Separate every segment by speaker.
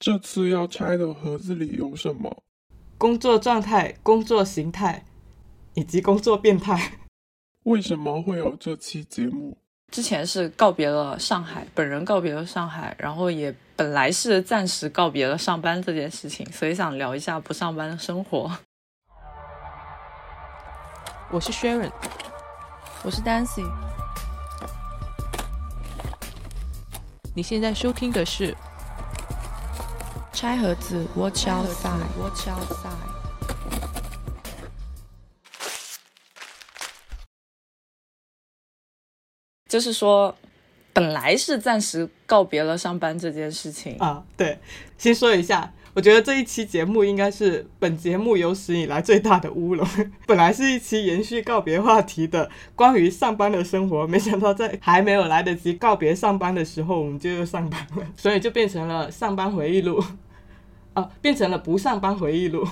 Speaker 1: 这次要拆的盒子里有什么？
Speaker 2: 工作状态、工作形态以及工作变态。
Speaker 1: 为什么会有这期节目？
Speaker 3: 之前是告别了上海，本人告别了上海，然后也本来是暂时告别了上班这件事情，所以想聊一下不上班的生活。
Speaker 4: 我是 Sharon，
Speaker 5: 我是 Dancy。
Speaker 4: 你现在收听的是。
Speaker 5: 拆盒子，Watch outside，Watch outside。
Speaker 3: 就是说，本来是暂时告别了上班这件事情
Speaker 2: 啊。对，先说一下，我觉得这一期节目应该是本节目有史以来最大的乌龙。本来是一期延续告别话题的关于上班的生活，没想到在还没有来得及告别上班的时候，我们就又上班了，所以就变成了上班回忆录。啊，变成了不上班回忆录，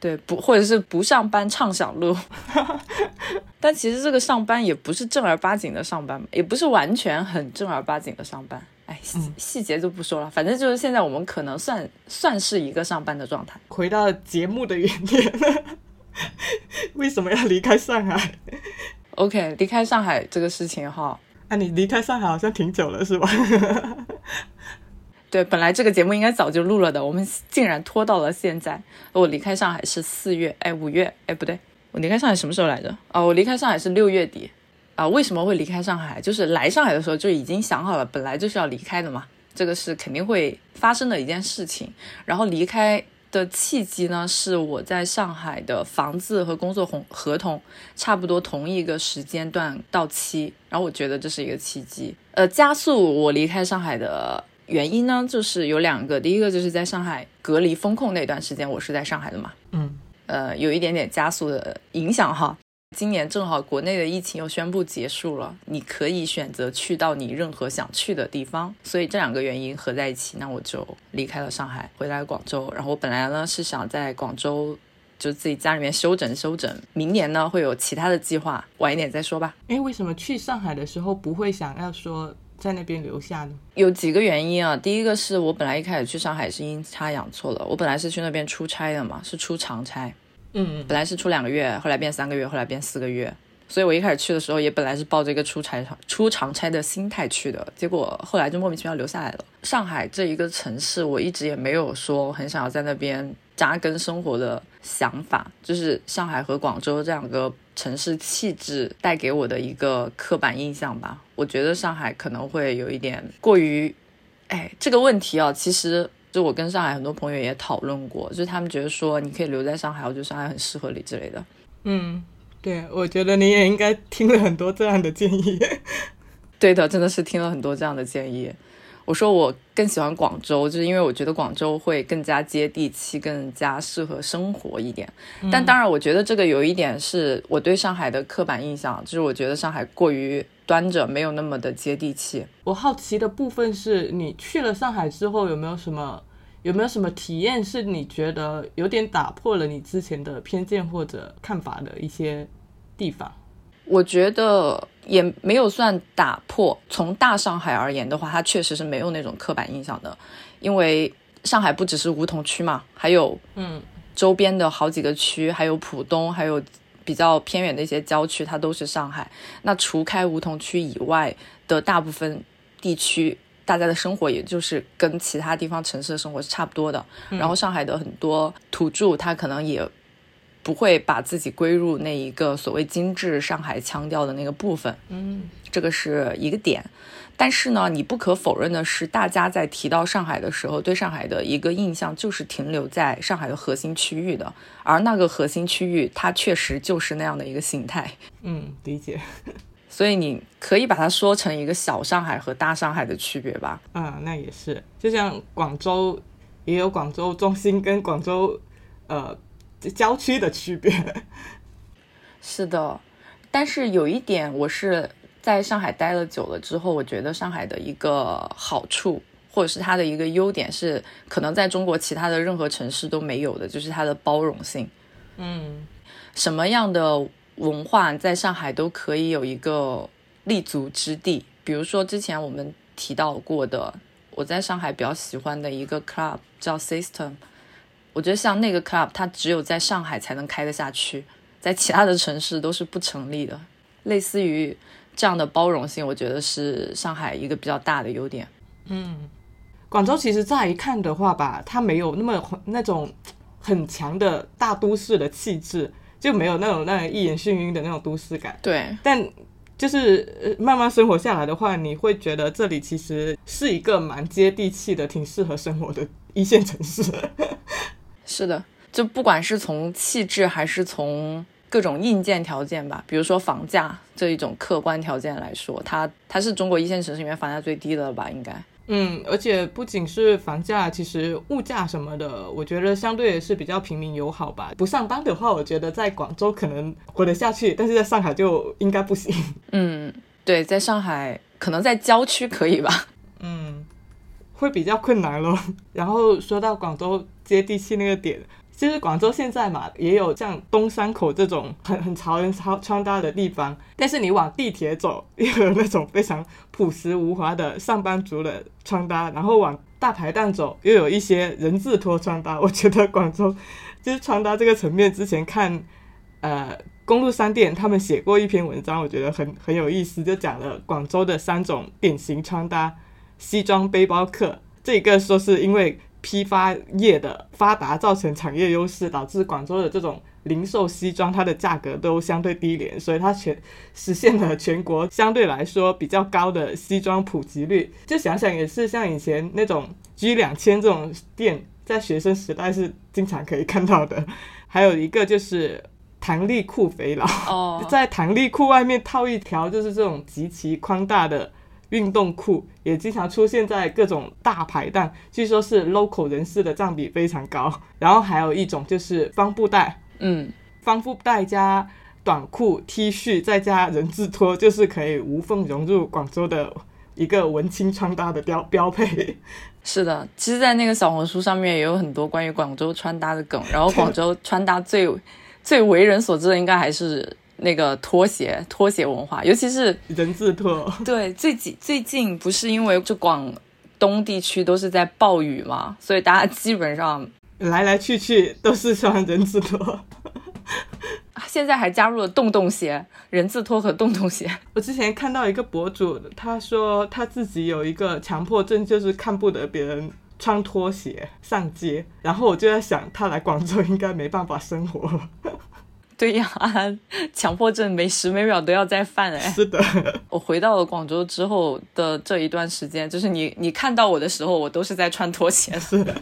Speaker 3: 对，不或者是不上班畅想录，但其实这个上班也不是正儿八经的上班，也不是完全很正儿八经的上班。哎，细细节就不说了，反正就是现在我们可能算算是一个上班的状态。
Speaker 2: 回到节目的原点，为什么要离开上海
Speaker 3: ？OK，离开上海这个事情哈，
Speaker 2: 啊，你离开上海好像挺久了，是吧？
Speaker 3: 对，本来这个节目应该早就录了的，我们竟然拖到了现在。我离开上海是四月，哎，五月，哎，不对，我离开上海什么时候来着？哦，我离开上海是六月底。啊，为什么会离开上海？就是来上海的时候就已经想好了，本来就是要离开的嘛，这个是肯定会发生的一件事情。然后离开的契机呢，是我在上海的房子和工作合合同差不多同一个时间段到期，然后我觉得这是一个契机，呃，加速我离开上海的。原因呢，就是有两个。第一个就是在上海隔离封控那段时间，我是在上海的嘛，
Speaker 2: 嗯，
Speaker 3: 呃，有一点点加速的影响哈。今年正好国内的疫情又宣布结束了，你可以选择去到你任何想去的地方，所以这两个原因合在一起，那我就离开了上海，回来广州。然后我本来呢是想在广州就自己家里面休整休整，明年呢会有其他的计划，晚一点再说吧。
Speaker 2: 哎，为什么去上海的时候不会想要说？在那边留下呢，
Speaker 3: 有几个原因啊。第一个是我本来一开始去上海是阴差阳错了，我本来是去那边出差的嘛，是出长差，
Speaker 2: 嗯，
Speaker 3: 本来是出两个月，后来变三个月，后来变四个月。所以我一开始去的时候也本来是抱着一个出差出长差的心态去的，结果后来就莫名其妙留下来了。上海这一个城市，我一直也没有说很想要在那边扎根生活的想法，就是上海和广州这两个。城市气质带给我的一个刻板印象吧，我觉得上海可能会有一点过于，哎，这个问题啊，其实就我跟上海很多朋友也讨论过，就是他们觉得说你可以留在上海，我觉得上海很适合你之类的。
Speaker 2: 嗯，对，我觉得你也应该听了很多这样的建议。
Speaker 3: 对的，真的是听了很多这样的建议。我说我更喜欢广州，就是因为我觉得广州会更加接地气，更加适合生活一点。但当然，我觉得这个有一点是我对上海的刻板印象，就是我觉得上海过于端着，没有那么的接地气。
Speaker 2: 我好奇的部分是你去了上海之后，有没有什么有没有什么体验是你觉得有点打破了你之前的偏见或者看法的一些地方？
Speaker 3: 我觉得也没有算打破。从大上海而言的话，它确实是没有那种刻板印象的，因为上海不只是梧桐区嘛，还有
Speaker 2: 嗯
Speaker 3: 周边的好几个区，还有浦东，还有比较偏远的一些郊区，它都是上海。那除开梧桐区以外的大部分地区，大家的生活也就是跟其他地方城市的生活是差不多的。然后上海的很多土著，他可能也。不会把自己归入那一个所谓精致上海腔调的那个部分，
Speaker 2: 嗯，
Speaker 3: 这个是一个点。但是呢，你不可否认的是，大家在提到上海的时候，对上海的一个印象就是停留在上海的核心区域的，而那个核心区域它确实就是那样的一个形态。
Speaker 2: 嗯，理解。
Speaker 3: 所以你可以把它说成一个小上海和大上海的区别吧？
Speaker 2: 啊，那也是。就像广州也有广州中心跟广州，呃。郊区的区别
Speaker 3: 是的，但是有一点，我是在上海待了久了之后，我觉得上海的一个好处，或者是它的一个优点，是可能在中国其他的任何城市都没有的，就是它的包容性。
Speaker 2: 嗯，
Speaker 3: 什么样的文化在上海都可以有一个立足之地。比如说之前我们提到过的我在上海比较喜欢的一个 club 叫 System。我觉得像那个 club，它只有在上海才能开得下去，在其他的城市都是不成立的。类似于这样的包容性，我觉得是上海一个比较大的优点。
Speaker 2: 嗯广州其实乍一看的话吧，它没有那么那种很强的大都市的气质，就没有那种让人一眼眩晕的那种都市感。
Speaker 3: 对，
Speaker 2: 但就是呃慢慢生活下来的话，你会觉得这里其实是一个蛮接地气的、挺适合生活的一线城市。
Speaker 3: 是的，就不管是从气质还是从各种硬件条件吧，比如说房价这一种客观条件来说，它它是中国一线城市里面房价最低的了吧？应该。
Speaker 2: 嗯，而且不仅是房价，其实物价什么的，我觉得相对也是比较平民友好吧。不上班的话，我觉得在广州可能活得下去，但是在上海就应该不行。
Speaker 3: 嗯，对，在上海可能在郊区可以吧？
Speaker 2: 嗯，会比较困难咯。然后说到广州接地气那个点，其实广州现在嘛，也有像东山口这种很很潮人穿穿搭的地方，但是你往地铁走，又有那种非常朴实无华的上班族的穿搭，然后往大排档走，又有一些人字拖穿搭。我觉得广州就是穿搭这个层面，之前看 呃公路商店他们写过一篇文章，我觉得很很有意思，就讲了广州的三种典型穿搭。西装背包客，这个说是因为批发业的发达造成产业优势，导致广州的这种零售西装它的价格都相对低廉，所以它全实现了全国相对来说比较高的西装普及率。就想想也是像以前那种 G 两千这种店，在学生时代是经常可以看到的。还有一个就是弹力裤肥佬，
Speaker 3: 哦，
Speaker 2: 在弹力裤外面套一条就是这种极其宽大的。运动裤也经常出现在各种大排档，据说是 local 人士的占比非常高。然后还有一种就是帆布袋，
Speaker 3: 嗯，
Speaker 2: 帆布袋加短裤、T 恤再加人字拖，就是可以无缝融入广州的一个文青穿搭的标标配。
Speaker 3: 是的，其实，在那个小红书上面也有很多关于广州穿搭的梗，然后广 州穿搭最最为人所知的，应该还是。那个拖鞋，拖鞋文化，尤其是
Speaker 2: 人字拖。
Speaker 3: 对，最近最近不是因为就广东地区都是在暴雨嘛，所以大家基本上
Speaker 2: 来来去去都是穿人字拖。
Speaker 3: 现在还加入了洞洞鞋，人字拖和洞洞鞋。
Speaker 2: 我之前看到一个博主，他说他自己有一个强迫症，就是看不得别人穿拖鞋上街。然后我就在想，他来广州应该没办法生活。
Speaker 3: 对呀，强迫症每时每秒都要在犯哎。
Speaker 2: 是的，
Speaker 3: 我回到了广州之后的这一段时间，就是你你看到我的时候，我都是在穿拖鞋。
Speaker 2: 是的，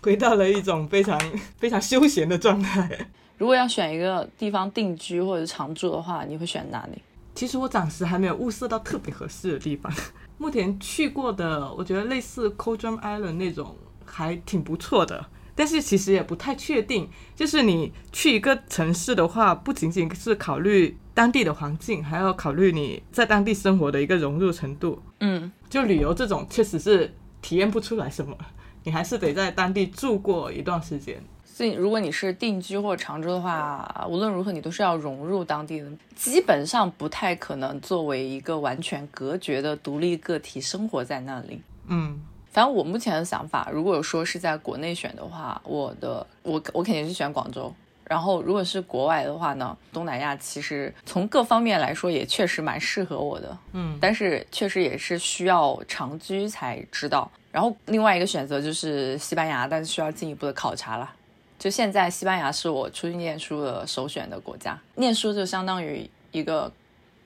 Speaker 2: 回到了一种非常非常休闲的状态。
Speaker 3: 如果要选一个地方定居或者常住的话，你会选哪里？
Speaker 2: 其实我暂时还没有物色到特别合适的地方。目前去过的，我觉得类似 c o d r u m Island 那种还挺不错的。但是其实也不太确定，就是你去一个城市的话，不仅仅是考虑当地的环境，还要考虑你在当地生活的一个融入程度。
Speaker 3: 嗯，
Speaker 2: 就旅游这种，确实是体验不出来什么，你还是得在当地住过一段时间。
Speaker 3: 所以，如果你是定居或者常住的话，无论如何你都是要融入当地的，基本上不太可能作为一个完全隔绝的独立个体生活在那里。
Speaker 2: 嗯。
Speaker 3: 反正我目前的想法，如果说是在国内选的话，我的我我肯定是选广州。然后如果是国外的话呢，东南亚其实从各方面来说也确实蛮适合我的，
Speaker 2: 嗯，
Speaker 3: 但是确实也是需要长居才知道。然后另外一个选择就是西班牙，但是需要进一步的考察了。就现在西班牙是我出去念书的首选的国家，念书就相当于一个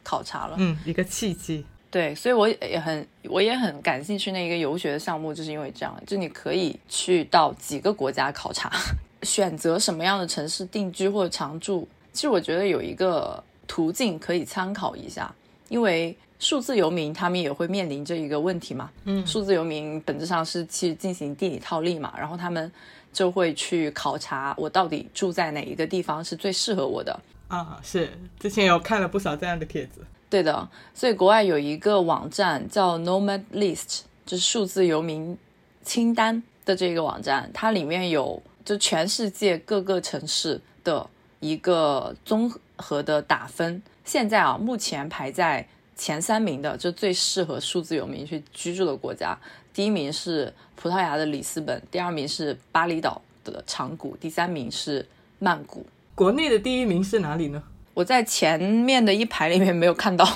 Speaker 3: 考察了，
Speaker 2: 嗯，一个契机。
Speaker 3: 对，所以我也很，我也很感兴趣那一个游学的项目，就是因为这样，就你可以去到几个国家考察，选择什么样的城市定居或者常住。其实我觉得有一个途径可以参考一下，因为数字游民他们也会面临这一个问题嘛。
Speaker 2: 嗯，
Speaker 3: 数字游民本质上是去进行地理套利嘛，然后他们就会去考察我到底住在哪一个地方是最适合我的。
Speaker 2: 啊，是之前有看了不少这样的帖子。
Speaker 3: 对的，所以国外有一个网站叫 Nomad List，就是数字游民清单的这个网站，它里面有就全世界各个城市的一个综合的打分。现在啊，目前排在前三名的，就最适合数字游民去居住的国家，第一名是葡萄牙的里斯本，第二名是巴厘岛的长谷，第三名是曼谷。
Speaker 2: 国内的第一名是哪里呢？
Speaker 3: 我在前面的一排里面没有看到。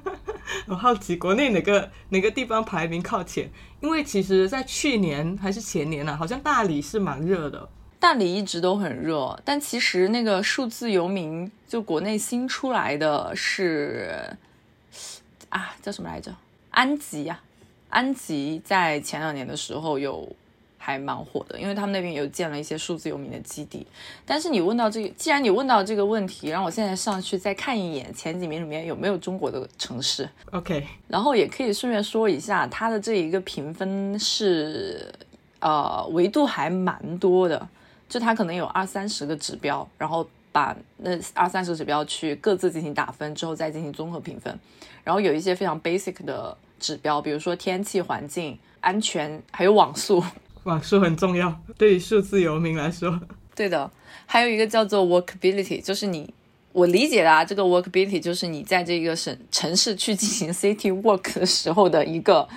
Speaker 2: 我好奇国内哪个哪个地方排名靠前？因为其实，在去年还是前年呢、好像大理是蛮热的。
Speaker 3: 大理一直都很热，但其实那个数字游民就国内新出来的是啊，叫什么来着？安吉呀、安吉在前两年的时候有还蛮火的，因为他们那边有建了一些数字游民的基地。但是你问到这个，既然你问到这个问题，让我现在上去再看一眼前几名里面有没有中国的城市
Speaker 2: ，OK，
Speaker 3: 然后也可以顺便说一下，它的这一个评分是呃维度还蛮多的，就它可能有二三十个指标，然后把那二三十个指标去各自进行打分之后再进行综合评分，然后有一些非常 basic 的指标，比如说天气、环境、安全，还有网速。
Speaker 2: 网速很重要，对于数字游民来说。
Speaker 3: 对的，还有一个叫做 workability，就是你我理解的啊，这个 workability 就是你在这个省城市去进行 city work 的时候的一个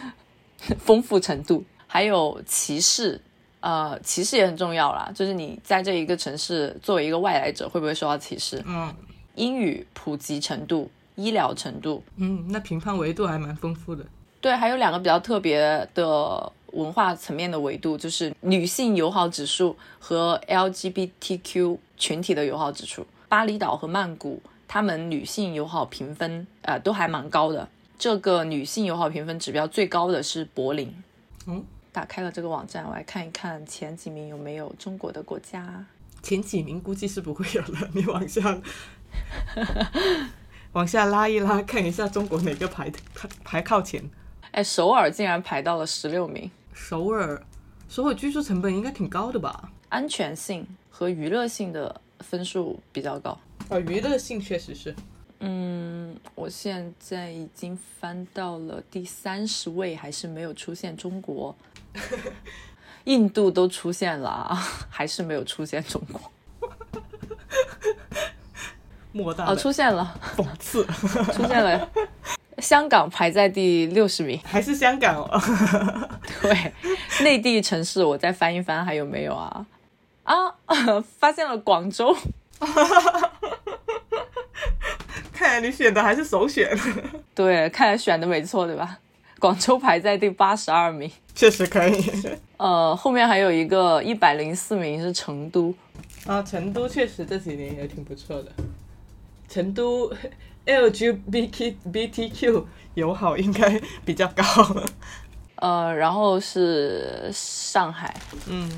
Speaker 3: 丰富程度。还有歧视，呃，歧视也很重要啦，就是你在这一个城市作为一个外来者会不会受到歧视？
Speaker 2: 嗯
Speaker 3: 英语普及程度、医疗程度，
Speaker 2: 嗯，那评判维度还蛮丰富的。
Speaker 3: 对，还有两个比较特别的文化层面的维度，就是女性友好指数和 LGBTQ 群体的友好指数。巴厘岛和曼谷，他们女性友好评分呃都还蛮高的。这个女性友好评分指标最高的是柏林。
Speaker 2: 嗯，
Speaker 3: 打开了这个网站，我来看一看前几名有没有中国的国家。
Speaker 2: 前几名估计是不会有了，你往下 往下拉一拉，看一下中国哪个排排排靠前。
Speaker 3: 哎，首尔竟然排到了十六名。
Speaker 2: 首尔，首尔居住成本应该挺高的吧？
Speaker 3: 安全性和娱乐性的分数比较高。
Speaker 2: 啊，娱乐性确实是。
Speaker 3: 嗯，我现在已经翻到了第三十位，还是没有出现中国。印度都出现了啊，还是没有出现中国。哦，
Speaker 2: 莫大哦
Speaker 3: 出现了，
Speaker 2: 讽刺，
Speaker 3: 出现了。香港排在第六十名。
Speaker 2: 还是香港哦。
Speaker 3: 对，内地城市我再翻一翻，还有没有啊？啊，发现了广州。
Speaker 2: 看来你选的还是首选，
Speaker 3: 对，看来选的没错，对吧？广州排在第八十二名。
Speaker 2: 确实可以。
Speaker 3: 呃，后面还有一个一百零四名是成都。
Speaker 2: 啊，成都确实这几年也挺不错的。成都 LGBTQ 友好应该比较高。
Speaker 3: 呃，然后是上海，
Speaker 2: 嗯，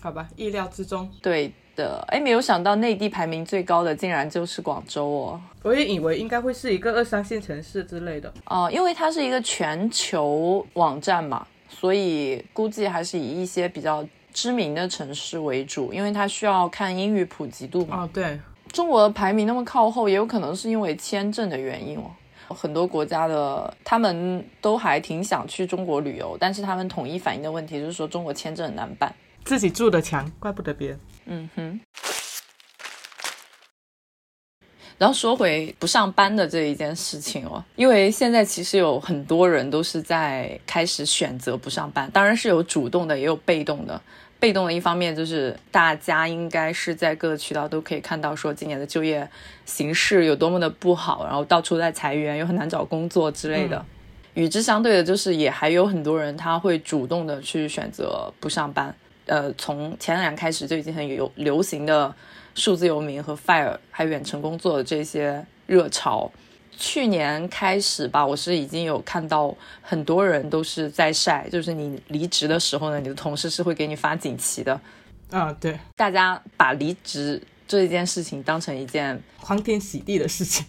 Speaker 2: 好吧，意料之中。
Speaker 3: 对的，哎，没有想到内地排名最高的竟然就是广州哦，
Speaker 2: 我也以为应该会是一个二三线城市之类的。
Speaker 3: 哦、因为它是一个全球网站嘛，所以估计还是以一些比较知名的城市为主，因为它需要看英语普及度嘛。
Speaker 2: 哦，对，
Speaker 3: 中国的排名那么靠后，也有可能是因为签证的原因哦。很多国家的他们都还挺想去中国旅游，但是他们统一反映的问题就是说中国签证很难办。
Speaker 2: 自己住的强，怪不得别人。
Speaker 3: 嗯哼。然后说回不上班的这一件事情哦，因为现在其实有很多人都是在开始选择不上班，当然是有主动的，也有被动的。被动的一方面就是大家应该是在各个渠道都可以看到，说今年的就业形势有多么的不好，然后到处在裁员，又很难找工作之类的。与之相对的，就是也还有很多人他会主动的去选择不上班。呃，从前两年开始就已经很有流行的数字游民和 FIRE 还有远程工作的这些热潮。去年开始吧，我是已经有看到很多人都是在晒，就是你离职的时候呢，你的同事是会给你发锦旗的。
Speaker 2: 啊，对，
Speaker 3: 大家把离职这件事情当成一件
Speaker 2: 欢天喜地的事情。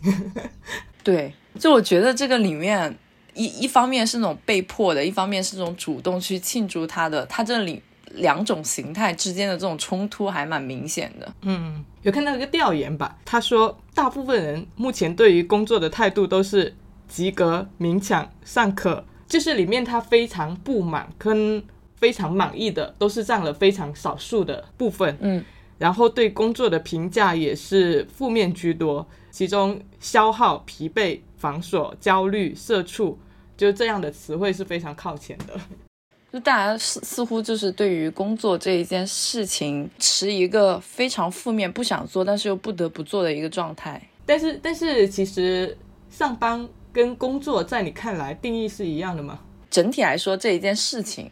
Speaker 3: 对，就我觉得这个里面一一方面是那种被迫的，一方面是那种主动去庆祝他的，他这里两种形态之间的这种冲突还蛮明显的。
Speaker 2: 嗯，有看到一个调研吧，他说大部分人目前对于工作的态度都是及格、勉强、尚可，就是里面他非常不满跟非常满意的都是占了非常少数的部分。
Speaker 3: 嗯，
Speaker 2: 然后对工作的评价也是负面居多，其中消耗、疲惫、繁琐、焦虑、社畜，就这样的词汇是非常靠前的。
Speaker 3: 就大家似似乎就是对于工作这一件事情持一个非常负面、不想做但是又不得不做的一个状态。
Speaker 2: 但是但是其实上班跟工作在你看来定义是一样的吗？
Speaker 3: 整体来说，这一件事情，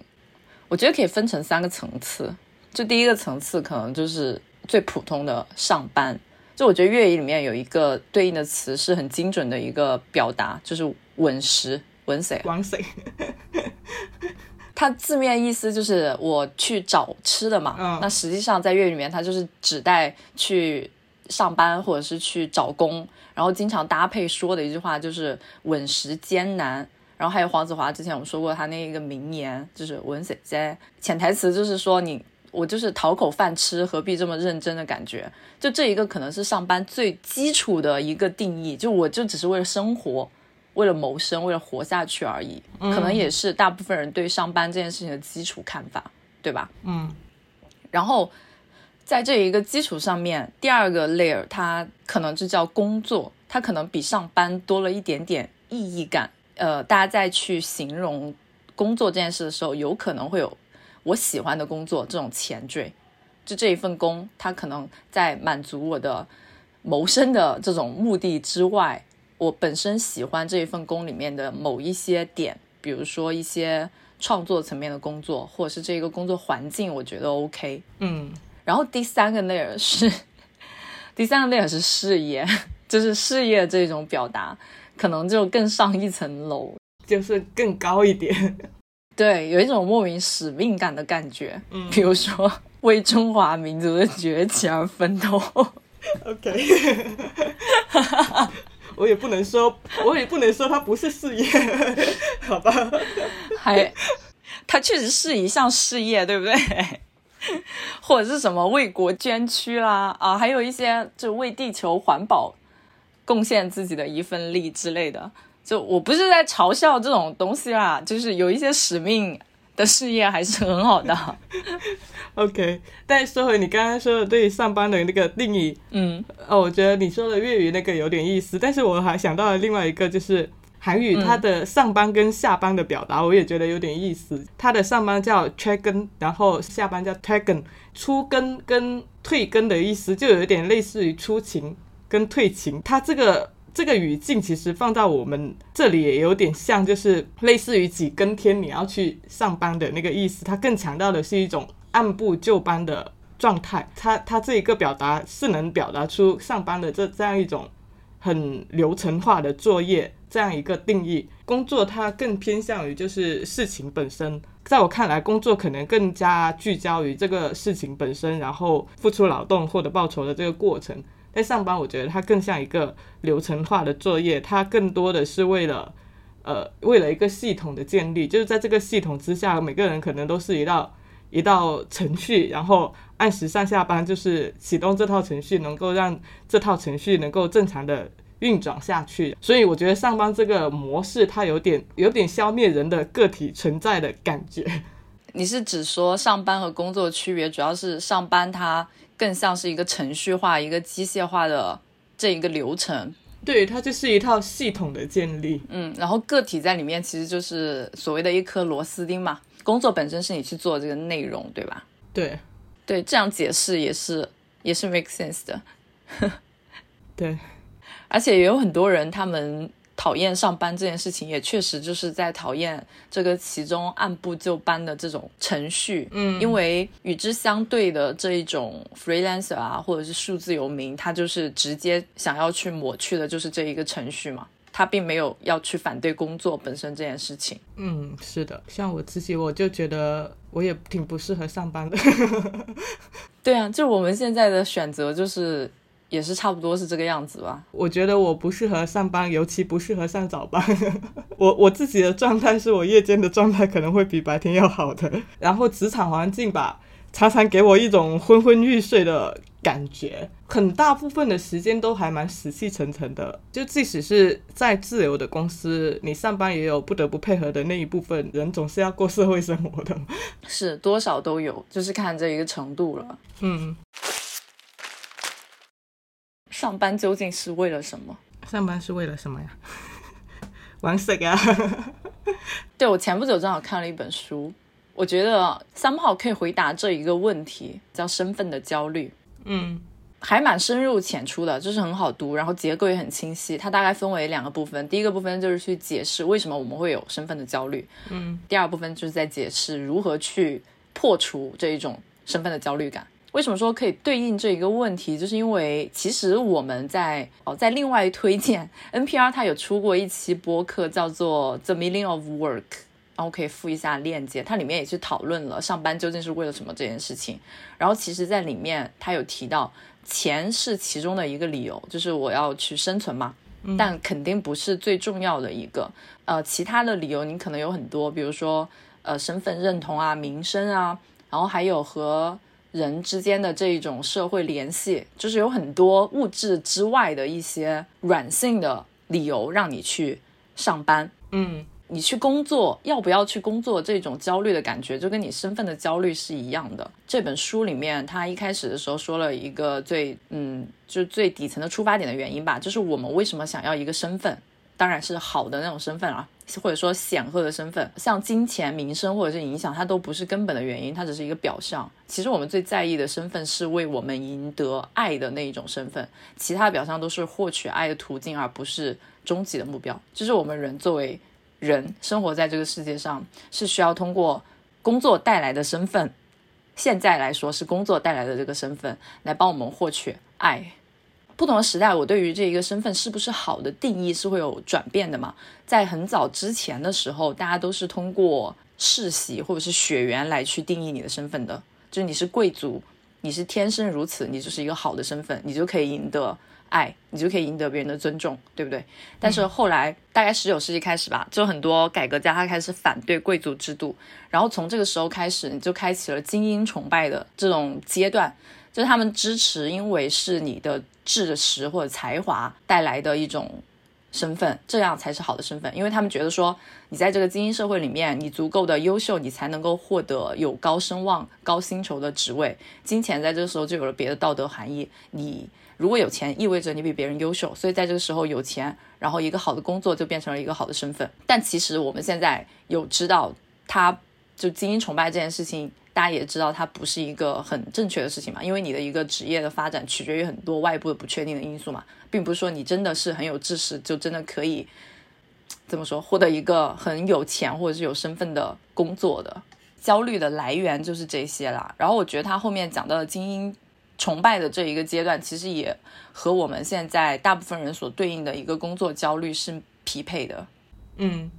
Speaker 3: 我觉得可以分成三个层次。就第一个层次，可能就是最普通的上班。就我觉得粤语里面有一个对应的词是很精准的一个表达，就是“稳食”。稳谁？
Speaker 2: 王谁？
Speaker 3: 它字面意思就是我去找吃的嘛。
Speaker 2: 嗯
Speaker 3: 那实际上在粤语里面，它就是指代去上班或者是去找工，然后经常搭配说的一句话就是“稳食艰难”。然后还有黄子华之前我们说过他那一个名言，就是“稳谁在”，潜台词就是说你我就是讨口饭吃，何必这么认真的感觉？就这一个可能是上班最基础的一个定义，就我就只是为了生活。为了谋生，为了活下去而已，可能也是大部分人对上班这件事情的基础看法，对吧？
Speaker 2: 嗯
Speaker 3: 然后在这一个基础上面，第二个 layer 它可能就叫工作，它可能比上班多了一点点意义感。呃，大家在去形容工作这件事的时候，有可能会有我喜欢的工作这种前缀，就这一份工，它可能在满足我的谋生的这种目的之外，我本身喜欢这一份工里面的某一些点，比如说一些创作层面的工作，或者是这个工作环境，我觉得 OK。
Speaker 2: 嗯
Speaker 3: 然后第三个 layer 是，第三个 layer 是事业，就是事业这种表达，可能就更上一层楼。
Speaker 2: 就是更高一点。
Speaker 3: 对，有一种莫名使命感的感觉，
Speaker 2: 嗯
Speaker 3: 比如说为中华民族的崛起而奋斗。
Speaker 2: OK，我也不能说，我也不能说它不是事业，好吧？
Speaker 3: 还，它确实是一项事业，对不对？或者是什么为国捐躯啦，啊，还有一些就为地球环保贡献自己的一份力之类的。就我不是在嘲笑这种东西啦，就是有一些使命的事业还是很好的。
Speaker 2: OK，但说回你刚刚说的对上班的那个定义，
Speaker 3: 嗯
Speaker 2: 哦，我觉得你说的粤语那个有点意思，但是我还想到了另外一个，就是韩语它的上班跟下班的表达，我也觉得有点意思。它的上班叫更，然后下班叫 g 出更跟退更的意思就有点类似于出勤跟退勤。它这个这个语境其实放到我们这里也有点像，就是类似于几更天你要去上班的那个意思。它更强调的是一种按部就班的状态。它它这一个表达是能表达出上班的这这样一种很流程化的作业这样一个定义。工作它更偏向于就是事情本身。在我看来，工作可能更加聚焦于这个事情本身，然后付出劳动获得报酬的这个过程。在上班，我觉得它更像一个流程化的作业，它更多的是为了，呃，为了一个系统的建立，就是在这个系统之下，每个人可能都是一道一道程序，然后按时上下班，就是启动这套程序，能够让这套程序能够正常的运转下去。所以我觉得上班这个模式，它有点有点消灭人的个体存在的感觉。
Speaker 3: 你是指说上班和工作区别，主要是上班它更像是一个程序化、一个机械化的这一个流程，
Speaker 2: 对，它就是一套系统的建立。
Speaker 3: 嗯，然后个体在里面其实就是所谓的一颗螺丝钉嘛。工作本身是你去做这个内容，对吧？
Speaker 2: 对
Speaker 3: 对，这样解释也是也是 make sense 的。
Speaker 2: 对，
Speaker 3: 而且也有很多人他们讨厌上班这件事情，也确实就是在讨厌这个其中按部就班的这种程序。
Speaker 2: 嗯
Speaker 3: 因为与之相对的这一种 freelancer 啊，或者是数字游民，他就是直接想要去抹去的就是这一个程序嘛，他并没有要去反对工作本身这件事情。
Speaker 2: 嗯，是的，像我自己，我就觉得我也挺不适合上班的。
Speaker 3: 对啊，就我们现在的选择就是也是差不多是这个样子吧。
Speaker 2: 我觉得我不适合上班，尤其不适合上早班。我我自己的状态是我夜间的状态可能会比白天要好的。然后职场环境吧，常常给我一种昏昏欲睡的感觉，很大部分的时间都还蛮死气沉沉的。就即使是在自由的公司，你上班也有不得不配合的那一部分人，总是要过社会生活的。
Speaker 3: 是多少都有，就是看这一个程度了。
Speaker 2: 嗯，
Speaker 3: 上班究竟是为了什么？
Speaker 2: 上班是为了什么呀？玩色呀？
Speaker 3: 对我前不久正好看了一本书，我觉得三炮可以回答这一个问题，叫身份的焦虑。
Speaker 2: 嗯
Speaker 3: 还蛮深入浅出的，就是很好读，然后结构也很清晰。它大概分为两个部分，第一个部分就是去解释为什么我们会有身份的焦虑，
Speaker 2: 嗯
Speaker 3: 第二部分就是在解释如何去破除这一种身份的焦虑感。为什么说可以对应这一个问题？就是因为其实我们在哦，在另外推荐 NPR，它有出过一期播客叫做《The Meaning of Work》，然后可以附一下链接，它里面也去讨论了上班究竟是为了什么这件事情。然后其实，在里面它有提到钱是其中的一个理由，就是我要去生存嘛，但肯定不是最重要的一个。呃，其他的理由你可能有很多，比如说呃身份认同啊、名声啊，然后还有和人之间的这一种社会联系，就是有很多物质之外的一些软性的理由让你去上班。
Speaker 2: 嗯
Speaker 3: 你去工作，要不要去工作，这种焦虑的感觉，就跟你身份的焦虑是一样的。这本书里面，他一开始的时候说了一个最，嗯，就是最底层的出发点的原因吧，就是我们为什么想要一个身份，当然是好的那种身份啊，或者说显赫的身份，像金钱、名声或者是影响，它都不是根本的原因，它只是一个表象。其实我们最在意的身份是为我们赢得爱的那一种身份，其他表象都是获取爱的途径，而不是终极的目标。就是我们人作为人生活在这个世界上，是需要通过工作带来的身份，现在来说是工作带来的这个身份，来帮我们获取爱。不同的时代，我对于这一个身份是不是好的定义是会有转变的嘛？在很早之前的时候，大家都是通过世袭或者是血缘来去定义你的身份的，就是你是贵族，你是天生如此，你就是一个好的身份，你就可以赢得爱，你就可以赢得别人的尊重，对不对？但是后来，大概十九世纪开始吧，就很多改革家他开始反对贵族制度，然后从这个时候开始，你就开启了精英崇拜的这种阶段，就是他们支持，因为是你的知识或者才华带来的一种身份，这样才是好的身份，因为他们觉得说，你在这个精英社会里面，你足够的优秀，你才能够获得有高声望、高薪酬的职位，金钱在这个时候就有了别的道德含义，你。如果有钱，意味着你比别人优秀，所以在这个时候有钱，然后一个好的工作就变成了一个好的身份。但其实我们现在有知道，他就精英崇拜这件事情，大家也知道它不是一个很正确的事情嘛，因为你的一个职业的发展取决于很多外部的不确定的因素嘛，并不是说你真的是很有知识就真的可以怎么说获得一个很有钱或者是有身份的工作的。焦虑的来源就是这些啦。然后我觉得他后面讲到的精英。崇拜的这一个阶段，其实也和我们现在大部分人所对应的一个工作焦虑是匹配的。
Speaker 2: 嗯，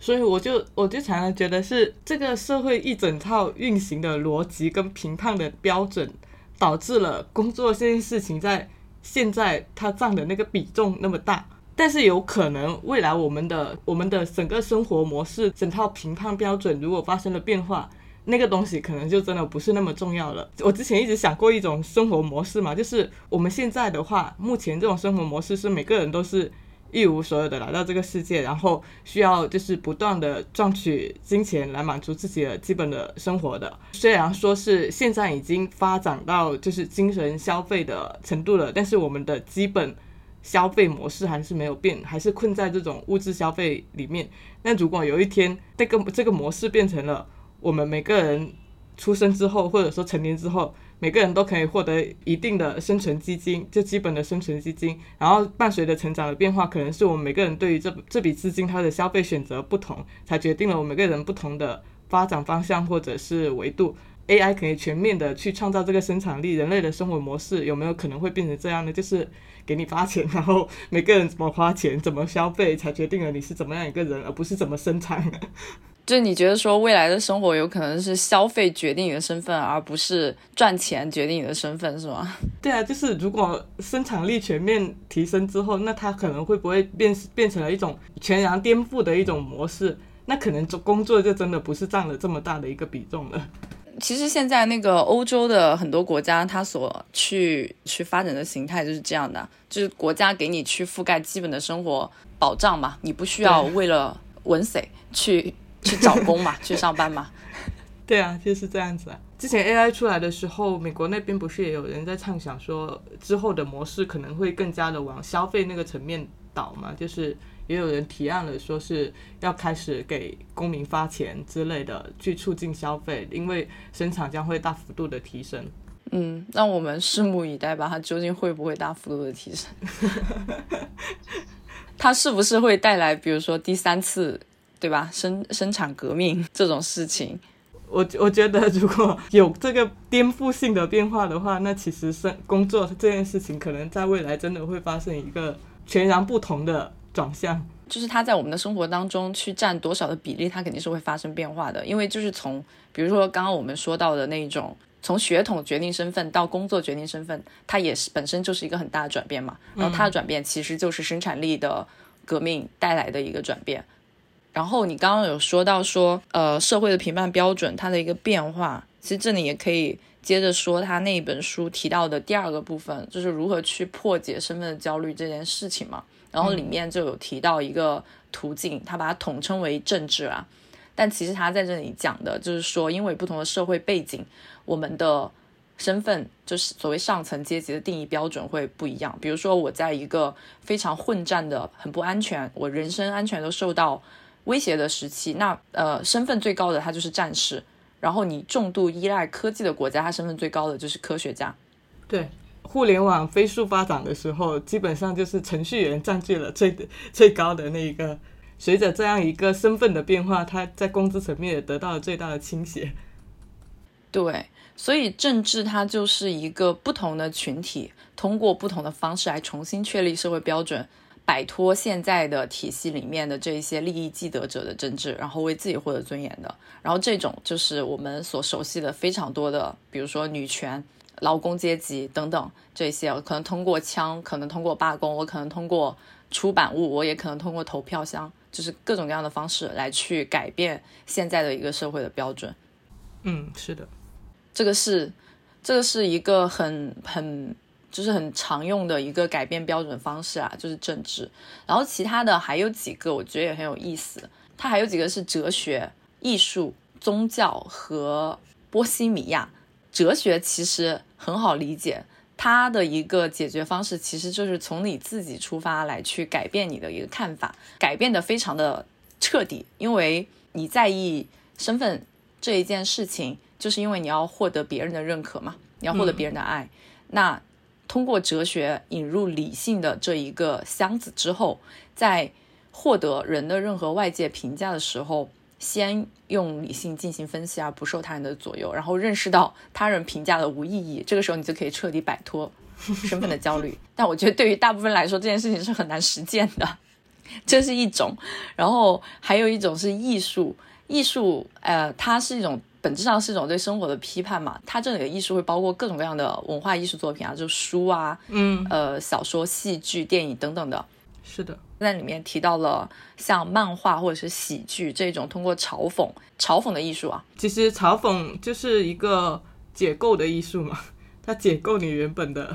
Speaker 2: 所以我就我就常常觉得是这个社会一整套运行的逻辑跟评判的标准，导致了工作这件事情在现在它占的那个比重那么大。但是有可能未来我们的我们的整个生活模式、整套评判标准如果发生了变化。那个东西可能就真的不是那么重要了。我之前一直想过一种生活模式嘛，就是我们现在的话，目前这种生活模式是每个人都是一无所有的来到这个世界，然后需要就是不断的赚取金钱来满足自己的基本的生活的。虽然说是现在已经发展到就是精神消费的程度了，但是我们的基本消费模式还是没有变，还是困在这种物质消费里面。那如果有一天这个这个模式变成了，我们每个人出生之后，或者说成年之后，每个人都可以获得一定的生存基金，就基本的生存基金。然后伴随着成长的变化，可能是我们每个人对于这这笔资金它的消费选择不同，才决定了我们每个人不同的发展方向或者是维度。AI 可以全面的去创造这个生产力，人类的生活模式有没有可能会变成这样呢？就是给你发钱，然后每个人怎么花钱、怎么消费，才决定了你是怎么样一个人，而不是怎么生产。
Speaker 3: 就你觉得说未来的生活有可能是消费决定你的身份，而不是赚钱决定你的身份，是吗？
Speaker 2: 对啊，就是如果生产力全面提升之后，那它可能会不会变变成了一种全然颠覆的一种模式？那可能工作就真的不是占了这么大的一个比重了。
Speaker 3: 其实现在那个欧洲的很多国家，它所去去发展的形态就是这样的，就是国家给你去覆盖基本的生活保障嘛，你不需要为了稳谁去。去找工嘛，去上班嘛。
Speaker 2: 对啊，就是这样子啊。之前 AI 出来的时候，美国那边不是也有人在畅想说，之后的模式可能会更加的往消费那个层面倒嘛？就是也有人提案了，说是要开始给公民发钱之类的，去促进消费，因为生产将会大幅度的提升。
Speaker 3: 嗯，让我们拭目以待吧，它究竟会不会大幅度的提升？它是不是会带来，比如说第三次，对吧？生生产革命这种事情？
Speaker 2: 我我觉得如果有这个颠覆性的变化的话，那其实生工作这件事情，可能在未来真的会发生一个全然不同的转向。
Speaker 3: 就是它在我们的生活当中去占多少的比例，它肯定是会发生变化的。因为就是从，比如说刚刚我们说到的那种，从血统决定身份到工作决定身份，它也是本身就是一个很大的转变嘛。然后它的转变其实就是生产力的革命带来的一个转变。然后你刚刚有说到说，呃，社会的评判标准它的一个变化，其实这里也可以接着说他那一本书提到的第二个部分，就是如何去破解身份的焦虑这件事情嘛。然后里面就有提到一个途径，他把它统称为政治啊。但其实他在这里讲的就是说，因为不同的社会背景，我们的身份就是所谓上层阶级的定义标准会不一样。比如说，我在一个非常混战的、很不安全，我人身安全都受到威胁的时期，那呃，身份最高的他就是战士。然后你重度依赖科技的国家，他身份最高的就是科学家。
Speaker 2: 对。互联网飞速发展的时候，基本上就是程序员占据了最最高的那一个。随着这样一个身份的变化，他在工资层面也得到了最大的倾斜。
Speaker 3: 对，所以政治它就是一个不同的群体，通过不同的方式来重新确立社会标准，摆脱现在的体系里面的这一些利益既得者的政治，然后为自己获得尊严的。然后这种就是我们所熟悉的非常多的，比如说女权。劳工阶级等等这些，可能通过枪，可能通过罢工，我可能通过出版物，我也可能通过投票箱，就是各种各样的方式来去改变现在的一个社会的标准。
Speaker 2: 嗯，是的，
Speaker 3: 这个是这个是一个很很就是很常用的一个改变标准方式啊，就是政治。然后其他的还有几个，我觉得也很有意思。它还有几个是哲学、艺术、宗教和波西米亚。哲学其实很好理解，它的一个解决方式其实就是从你自己出发来去改变你的一个看法，改变的非常的彻底，因为你在意身份这一件事情，就是因为你要获得别人的认可嘛，你要获得别人的爱。那通过哲学引入理性的这一个箱子之后，在获得人的任何外界评价的时候。先用理性进行分析，而不受他人的左右，然后认识到他人评价的无意义，这个时候你就可以彻底摆脱 身份的焦虑。但我觉得对于大部分来说，这件事情是很难实践的，这是一种。然后还有一种是艺术，艺术，呃，它是一种本质上是一种对生活的批判嘛。它这里的艺术会包括各种各样的文化艺术作品啊，就书啊，
Speaker 2: 嗯，
Speaker 3: 呃，小说、戏剧、电影等等的。
Speaker 2: 是的。
Speaker 3: 在里面提到了像漫画或者是喜剧这种通过嘲讽、嘲讽的艺术啊。
Speaker 2: 其实嘲讽就是一个解构的艺术嘛，它解构你原本的、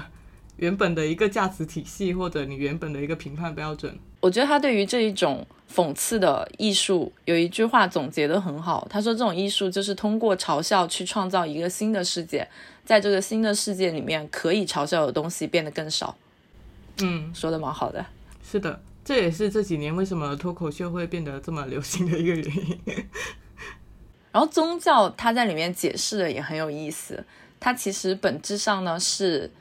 Speaker 2: 原本的一个价值体系或者你原本的一个评判标准。
Speaker 3: 我觉得他对于这一种讽刺的艺术有一句话总结的很好，他说这种艺术就是通过嘲笑去创造一个新的世界，在这个新的世界里面可以嘲笑的东西变得更少。
Speaker 2: 嗯，
Speaker 3: 说的蛮好的。
Speaker 2: 是的。这也是这几年为什么脱口秀会变得这么流行的一个原因。
Speaker 3: 然后宗教它在里面解释的也很有意思，它其实本质上呢是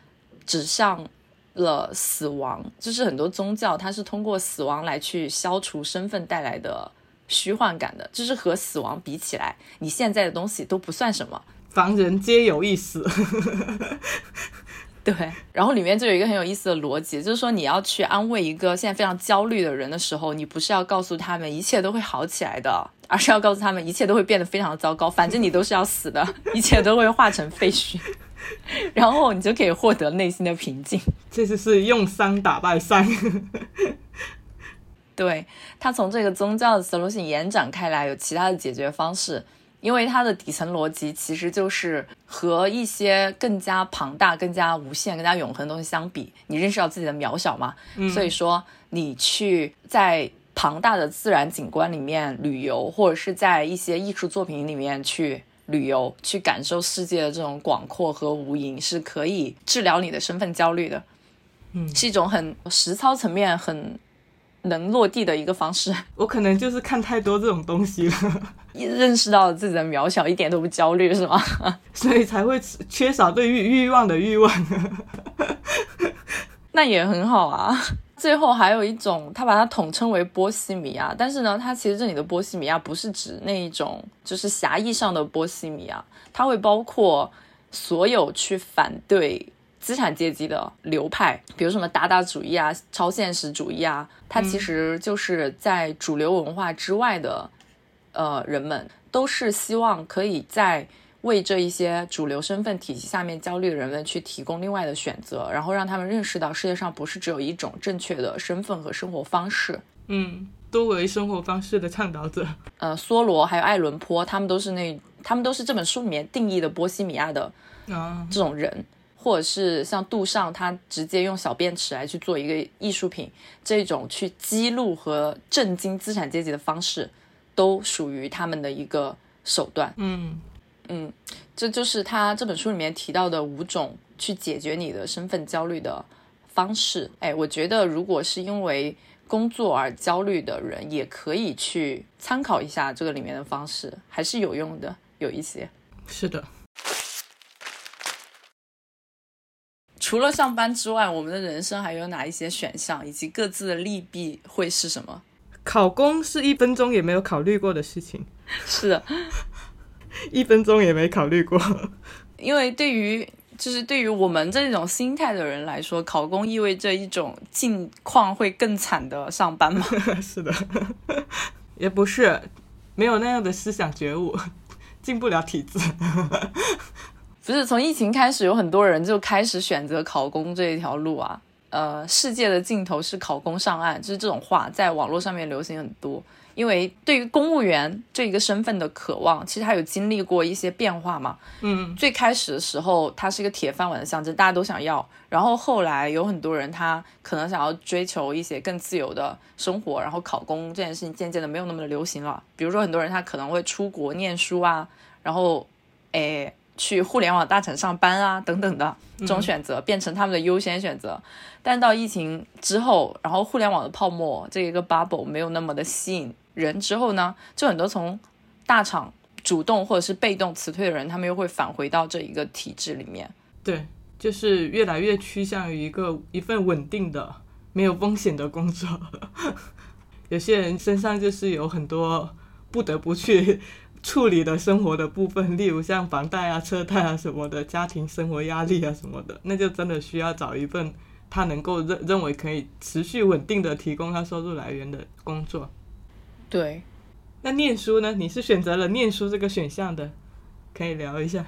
Speaker 3: 指向了死亡，就是很多宗教它是通过死亡来去消除身份带来的虚幻感的，就是和死亡比起来，你现在的东西都不算什么，
Speaker 2: 凡人皆有一死。
Speaker 3: 对，然后里面就有一个很有意思的逻辑，就是说你要去安慰一个现在非常焦虑的人的时候，你不是要告诉他们一切都会好起来的，而是要告诉他们一切都会变得非常糟糕，反正你都是要死的，一切都会化成废墟，然后你就可以获得内心的平静。
Speaker 2: 这就是用伤打败伤。
Speaker 3: 对他从这个宗教的思路性延展开来，有其他的解决方式。因为它的底层逻辑其实就是和一些更加庞大、更加无限、更加永恒的东西相比，你认识到自己的渺小嘛？所以说，你去在庞大的自然景观里面旅游，或者是在一些艺术作品里面去旅游，去感受世界的这种广阔和无垠，是可以治疗你的身份焦虑的。
Speaker 2: 嗯，
Speaker 3: 是一种很实操层面很能落地的一个方式，
Speaker 2: 我可能就是看太多这种东西了，
Speaker 3: 认识到了自己的渺小，一点都不焦虑，是吗？
Speaker 2: 所以才会缺少对欲欲望的欲望。
Speaker 3: 那也很好啊。最后还有一种，他把它统称为波西米亚，但是呢，它其实这里的波西米亚不是指那一种就是狭义上的波西米亚，它会包括所有去反对资产阶级的流派，比如什么达达主义啊、超现实主义啊，它其实就是在主流文化之外的，呃，人们都是希望可以在。为这一些主流身份体系下面焦虑的人们去提供另外的选择，然后让他们认识到世界上不是只有一种正确的身份和生活方式。
Speaker 2: 嗯，多维生活方式的倡导者，
Speaker 3: 呃，梭罗还有爱伦坡，他们都是那，他们都是这本书里面定义的波西米亚的
Speaker 2: 啊
Speaker 3: 这种人，或者是像杜尚，他直接用小便池来去做一个艺术品，这种去激怒和震惊资产阶级的方式，都属于他们的一个手段。
Speaker 2: 嗯。
Speaker 3: 嗯，这就是他这本书里面提到的五种去解决你的身份焦虑的方式。哎，我觉得如果是因为工作而焦虑的人，也可以去参考一下这个里面的方式，还是有用的，有一些。
Speaker 2: 是的。
Speaker 3: 除了上班之外，我们的人生还有哪一些选项，以及各自的利弊会是什么？
Speaker 2: 考公是一分钟也没有考虑过的事情。
Speaker 3: 是的。
Speaker 2: 一分钟也没考虑过，
Speaker 3: 因为对于就是对于我们这种心态的人来说，考公意味着一种境况会更惨的上班吗？
Speaker 2: 是的，也不是，没有那样的思想觉悟，进不了体制。
Speaker 3: 不是从疫情开始，有很多人就开始选择考公这一条路啊。呃，世界的尽头是考公上岸，就是这种话在网络上面流行很多。因为对于公务员这一个身份的渴望，其实他有经历过一些变化嘛。
Speaker 2: 嗯，
Speaker 3: 最开始的时候，它是一个铁饭碗的象征，大家都想要。然后后来有很多人，他可能想要追求一些更自由的生活，然后考公这件事情渐渐的没有那么的流行了。比如说很多人他可能会出国念书啊，然后，诶。去互联网大厂上班啊，等等的这种选择变成他们的优先选择，但到疫情之后，然后互联网的泡沫这一个 bubble 没有那么的吸引。人之后呢，就很多从大厂主动或者是被动辞退的人，他们又会返回到这一个体制里面。
Speaker 2: 对，就是越来越趋向于一个一份稳定的、没有风险的工作。有些人身上就是有很多不得不去处理的生活的部分，例如像房贷啊、车贷啊什么的，家庭生活压力啊什么的，那就真的需要找一份他能够认认为可以持续稳定的提供他收入来源的工作。
Speaker 3: 对，
Speaker 2: 那念书呢？你是选择了念书这个选项的，可以聊一下。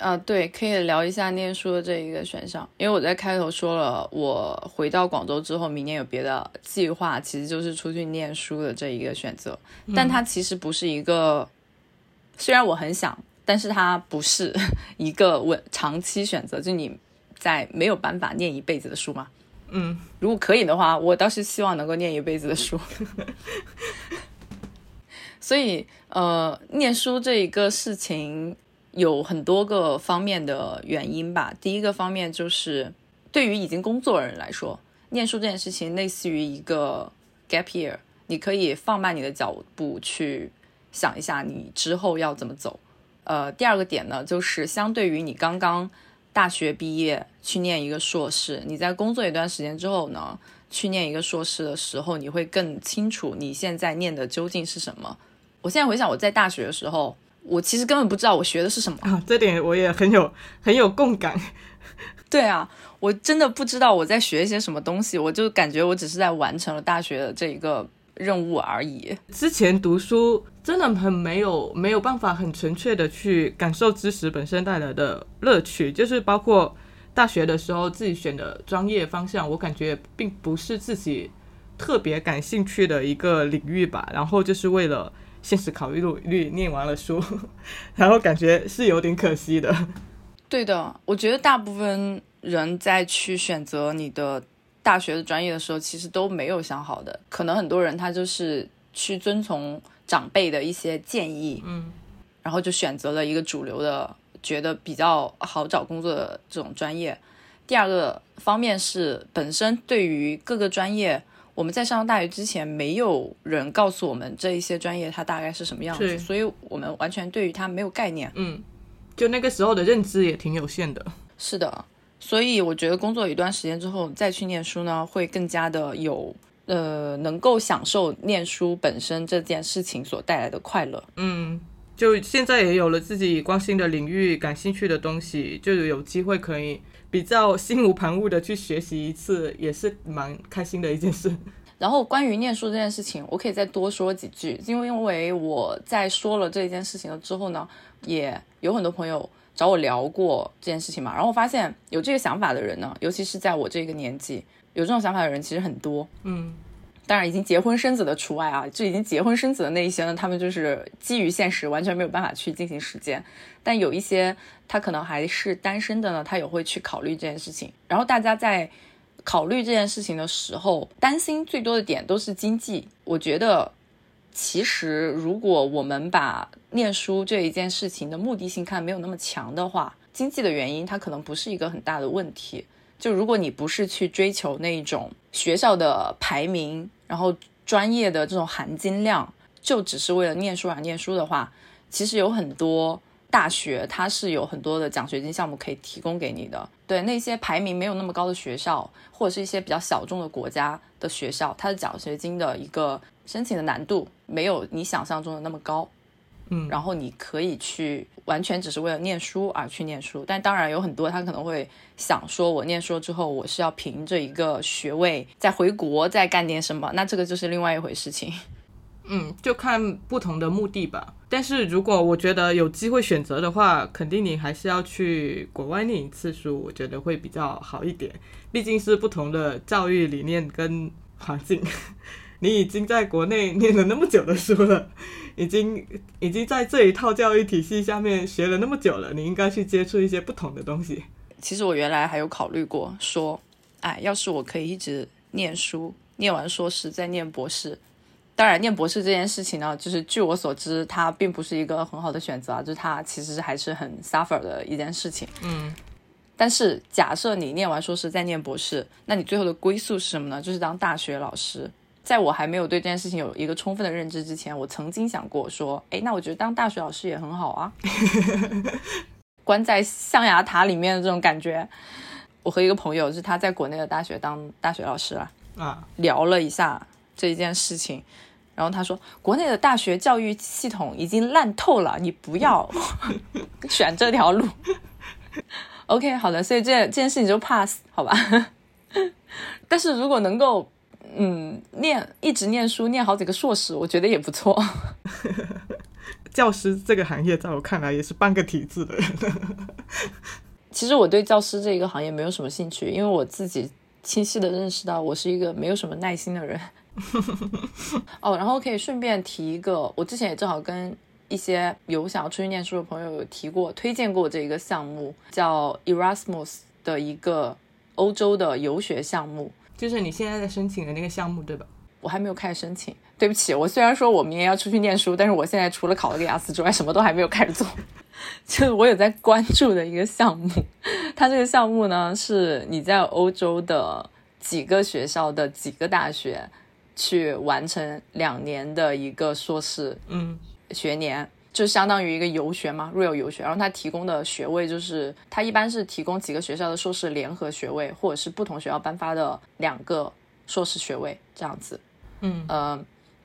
Speaker 3: 啊，对，可以聊一下念书的这一个选项。因为我在开头说了，我回到广州之后，明年有别的计划，其实就是出去念书的这一个选择。但它其实不是一个，虽然我很想，但是它不是 一个稳长期选择。就你在没有办法念一辈子的书吗？
Speaker 2: 嗯，
Speaker 3: 如果可以的话，我倒是希望能够念一辈子的书。所以，呃，念书这一个事情有很多个方面的原因吧。第一个方面就是，对于已经工作的人来说，念书这件事情类似于一个 gap year，你可以放慢你的脚步去想一下你之后要怎么走。呃，第二个点呢，就是相对于你刚刚。大学毕业去念一个硕士，你在工作一段时间之后呢，去念一个硕士的时候，你会更清楚你现在念的究竟是什么。我现在回想我在大学的时候，我其实根本不知道我学的是什么
Speaker 2: 啊，这点我也很有 很有共感。
Speaker 3: 对啊，我真的不知道我在学一些什么东西，我就感觉我只是在完成了大学的这一个。任务而已。
Speaker 2: 之前读书真的很没有没有办法很纯粹的去感受知识本身带来的乐趣，就是包括大学的时候自己选的专业方向，我感觉并不是自己特别感兴趣的一个领域吧。然后就是为了现实考虑虑念完了书，然后感觉是有点可惜的。
Speaker 3: 对的，我觉得大部分人在去选择你的。大学的专业的时候，其实都没有想好的。可能很多人他就是去遵从长辈的一些建议，
Speaker 2: 嗯，
Speaker 3: 然后就选择了一个主流的，觉得比较好找工作的这种专业。第二个方面是本身对于各个专业，我们在上大学之前，没有人告诉我们这一些专业它大概是什么样子，所以我们完全对于它没有概念。
Speaker 2: 嗯，就那个时候的认知也挺有限的。
Speaker 3: 是的，所以我觉得工作一段时间之后再去念书呢，会更加的有呃，能够享受念书本身这件事情所带来的快乐。
Speaker 2: 嗯，就现在也有了自己关心的领域、感兴趣的东西，就有机会可以比较心无旁骛的去学习一次，也是蛮开心的一件事。
Speaker 3: 然后关于念书这件事情，我可以再多说几句，因为因为我在说了这件事情了之后呢，也有很多朋友找我聊过这件事情嘛。然后我发现有这个想法的人呢，尤其是在我这个年纪，有这种想法的人其实很多。
Speaker 2: 嗯，
Speaker 3: 当然，已经结婚生子的除外啊，就已经结婚生子的那一些呢，他们就是基于现实，完全没有办法去进行实践。但有一些他可能还是单身的呢，他也会去考虑这件事情。然后大家在考虑这件事情的时候，担心最多的点都是经济。我觉得，其实如果我们把念书这一件事情的目的性看没有那么强的话，经济的原因它可能不是一个很大的问题。就如果你不是去追求那一种学校的排名，然后专业的这种含金量，就只是为了念书而念书的话，其实有很多大学它是有很多的奖学金项目可以提供给你的。对那些排名没有那么高的学校，或者是一些比较小众的国家的学校，它的奖学金的一个申请的难度没有你想象中的那么高。
Speaker 2: 嗯
Speaker 3: 然后你可以去完全只是为了念书而去念书，但当然有很多他可能会想说，我念书之后我是要凭着一个学位再回国再干点什么，那这个就是另外一回事情。
Speaker 2: 嗯，就看不同的目的吧。但是如果我觉得有机会选择的话，肯定你还是要去国外念一次书，我觉得会比较好一点。毕竟是不同的教育理念跟环境。你已经在国内念了那么久的书了，已经 已经在这一套教育体系下面学了那么久了，你应该去接触一些不同的东西。
Speaker 3: 其实我原来还有考虑过说，哎，要是我可以一直念书，念完硕士再念博士。当然，念博士这件事情呢，就是据我所知，它并不是一个很好的选择啊，就是它其实还是很 suffer 的一件事情。
Speaker 2: 嗯
Speaker 3: 但是假设你念完硕士再念博士，那你最后的归宿是什么呢？就是当大学老师。在我还没有对这件事情有一个充分的认知之前，我曾经想过说，哎，那我觉得当大学老师也很好啊，关在象牙塔里面的这种感觉。我和一个朋友，就是他在国内的大学当大学老师啊，
Speaker 2: 啊，
Speaker 3: 聊了一下这一件事情，然后他说，国内的大学教育系统已经烂透了，你不要 选这条路。OK，好的，所以这这件事情就 pass 好吧。但是如果能够，嗯，念一直念书，念好几个硕士，我觉得也不错。
Speaker 2: 教师这个行业在我看来也是半个体制的人。
Speaker 3: 其实我对教师这个行业没有什么兴趣，因为我自己清晰的认识到我是一个没有什么耐心的人。哦，然后可以顺便提一个，我之前也正好跟一些有想要出去念书的朋友有提过，推荐过这一个项目，叫 Erasmus 的一个欧洲的游学项目。
Speaker 2: 就是你现在在申请的那个项目，对吧？
Speaker 3: 我还没有开始申请，对不起，我虽然说我明年要出去念书，但是我现在除了考了个雅思之外，什么都还没有开始做。就是我有在关注的一个项目，它这个项目呢是你在欧洲的几个学校的几个大学去完成两年的一个硕士
Speaker 2: 嗯
Speaker 3: 学年，就相当于一个游学嘛，real 游学。然后它提供的学位就是，它一般是提供几个学校的硕士联合学位，或者是不同学校颁发的两个硕士学位这样子。
Speaker 2: 嗯
Speaker 3: 呃，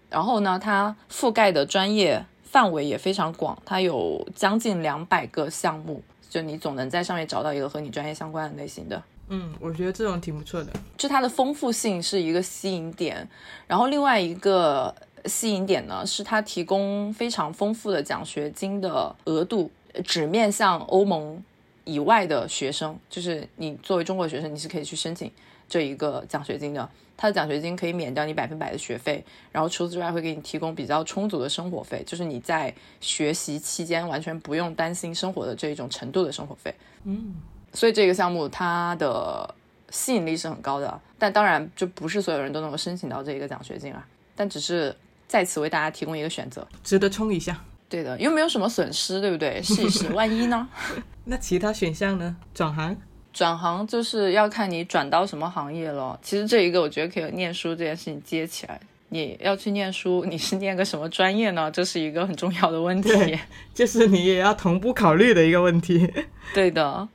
Speaker 3: 然后呢，它覆盖的专业范围也非常广，它有将近两百个项目，就你总能在上面找到一个和你专业相关的类型的。
Speaker 2: 嗯，我觉得这种挺不错的。
Speaker 3: 就它的丰富性是一个吸引点，然后另外一个吸引点呢，是它提供非常丰富的奖学金的额度，只面向欧盟以外的学生，就是你作为中国学生，你是可以去申请这一个奖学金的。它的奖学金可以免掉你百分百的学费，然后除此之外会给你提供比较充足的生活费，就是你在学习期间完全不用担心生活的这一种程度的生活费。
Speaker 2: 嗯
Speaker 3: 所以这个项目它的吸引力是很高的，但当然就不是所有人都能够申请到这一个奖学金啊，但只是在此为大家提供一个选择。
Speaker 2: 值得冲一下。
Speaker 3: 对的，又没有什么损失，对不对？试一试，万一呢？
Speaker 2: 那其他选项呢？转行？
Speaker 3: 转行就是要看你转到什么行业了。其实这一个我觉得可以念书这件事情接起来。你要去念书，你是念个什么专业呢？这是一个很重要的问题。
Speaker 2: 就是你也要同步考虑的一个问题。
Speaker 3: 对的，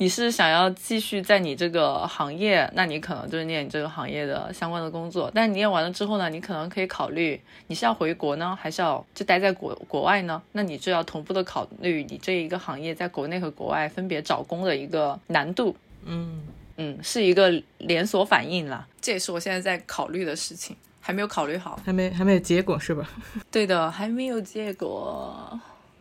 Speaker 3: 你是想要继续在你这个行业，那你可能就是念你这个行业的相关的工作。但你念完了之后呢，你可能可以考虑你是要回国呢，还是要就待在国国外呢？那你就要同步的考虑你这一个行业在国内和国外分别找工的一个难度。
Speaker 2: 嗯，
Speaker 3: 嗯，是一个连锁反应啦。这也是我现在在考虑的事情，还没有考虑好。
Speaker 2: 还没还没有结果是吧？
Speaker 3: 对的，还没有结果，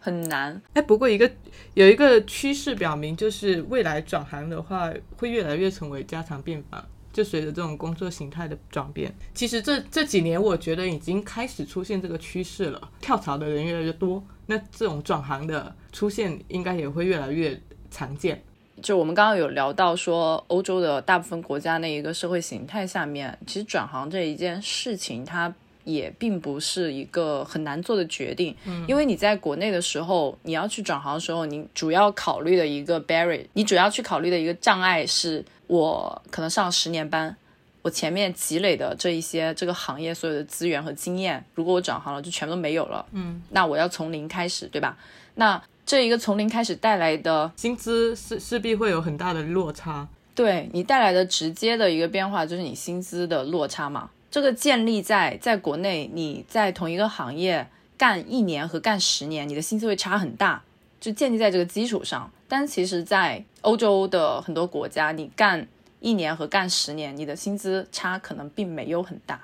Speaker 3: 很难。
Speaker 2: 哎，不过一个有一个趋势表明，就是未来转行的话，会越来越成为家常便饭。就随着这种工作形态的转变，其实这这几年我觉得已经开始出现这个趋势了，跳槽的人越来越多，那这种转行的出现应该也会越来越常见。
Speaker 3: 就我们刚刚有聊到说，欧洲的大部分国家那一个社会形态下面，其实转行这一件事情，它也并不是一个很难做的决定。嗯，因为你在国内的时候，你要去转行的时候，你主要考虑的一个 barrier，你主要去考虑的一个障碍是，我可能上了十年班，我前面积累的这一些这个行业所有的资源和经验，如果我转行了，就全都没有了。嗯，那我要从零开始，对吧？那这一个从零开始带来的
Speaker 2: 薪资势势必会有很大的落差。
Speaker 3: 对你带来的直接的一个变化就是你薪资的落差嘛。这个建立在在国内，你在同一个行业干一年和干十年，你的薪资会差很大，就建立在这个基础上。但其实，在欧洲的很多国家，你干一年和干十年，你的薪资差可能并没有很大。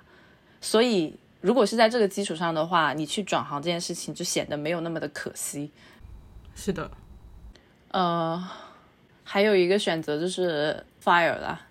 Speaker 3: 所以，如果是在这个基础上的话，你去转行这件事情就显得没有那么的可惜。
Speaker 2: 是的，
Speaker 3: 呃，还有一个选择就是 fire 啦。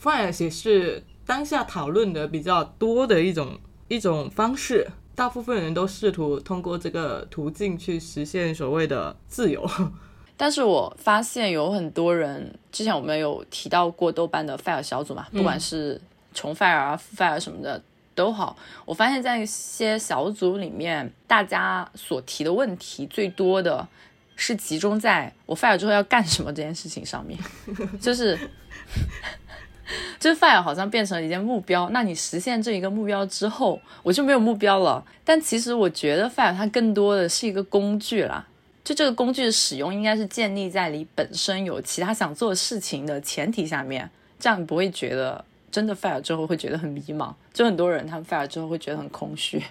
Speaker 2: fire 也是当下讨论的比较多的一种一种方式，大部分人都试图通过这个途径去实现所谓的自由。
Speaker 3: 但是我发现有很多人，之前我们有提到过豆瓣的 fire 小组嘛，不管是重 fire 啊、复 fire 什么的都好，我发现在一些小组里面，大家所提的问题最多的是集中在我 fire 之后要干什么这件事情上面，就是。就是 fire 好像变成了一件目标，那你实现这一个目标之后，我就没有目标了。但其实我觉得 fire 它更多的是一个工具啦，就这个工具的使用应该是建立在你本身有其他想做的事情的前提下面，这样你不会觉得真的 fire 之后会觉得很迷茫。就很多人他们 fire 之后会觉得很空虚。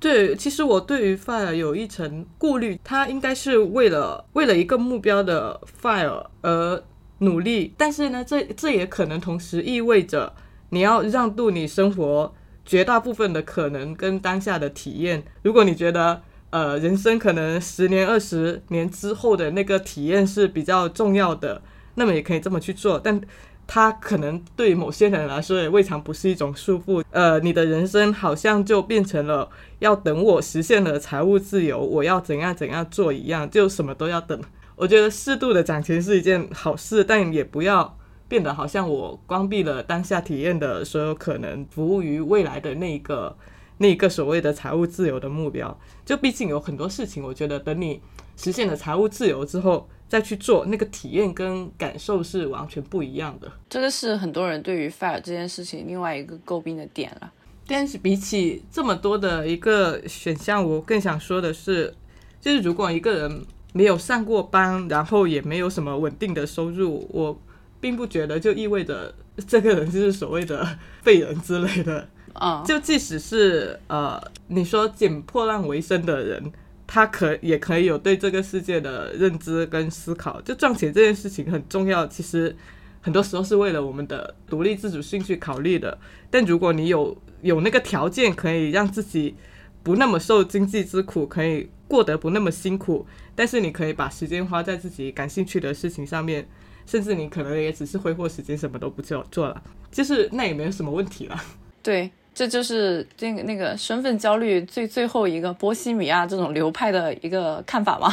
Speaker 2: 对，其实我对于 fire 有一层顾虑，它应该是为了为了一个目标的 fire 而努力，但是呢，这这也可能同时意味着你要让渡你生活绝大部分的可能跟当下的体验。如果你觉得呃人生可能十年、二十年之后的那个体验是比较重要的，那么也可以这么去做，但。它可能对某些人来说也未尝不是一种束缚。呃，你的人生好像就变成了要等我实现了财务自由，我要怎样怎样做一样，就什么都要等。我觉得适度的攒钱是一件好事，但也不要变得好像我关闭了当下体验的所有可能，服务于未来的那一个那一个所谓的财务自由的目标。就毕竟有很多事情，我觉得等你实现了财务自由之后。再去做那个体验跟感受是完全不一样的，
Speaker 3: 这个是很多人对于 fire 这件事情另外一个诟病的点了。
Speaker 2: 但是比起这么多的一个选项，我更想说的是，就是如果一个人没有上过班，然后也没有什么稳定的收入，我并不觉得就意味着这个人就是所谓的废人之类的。
Speaker 3: 啊、
Speaker 2: 就即使是呃，你说捡破烂为生的人。他可也可以有对这个世界的认知跟思考，就赚钱这件事情很重要。其实很多时候是为了我们的独立自主性去考虑的。但如果你有有那个条件，可以让自己不那么受经济之苦，可以过得不那么辛苦，但是你可以把时间花在自己感兴趣的事情上面，甚至你可能也只是挥霍时间，什么都不做做了，就是那也没有什么问题了。
Speaker 3: 对。这就是那个那个身份焦虑最最后一个波西米亚这种流派的一个看法吗？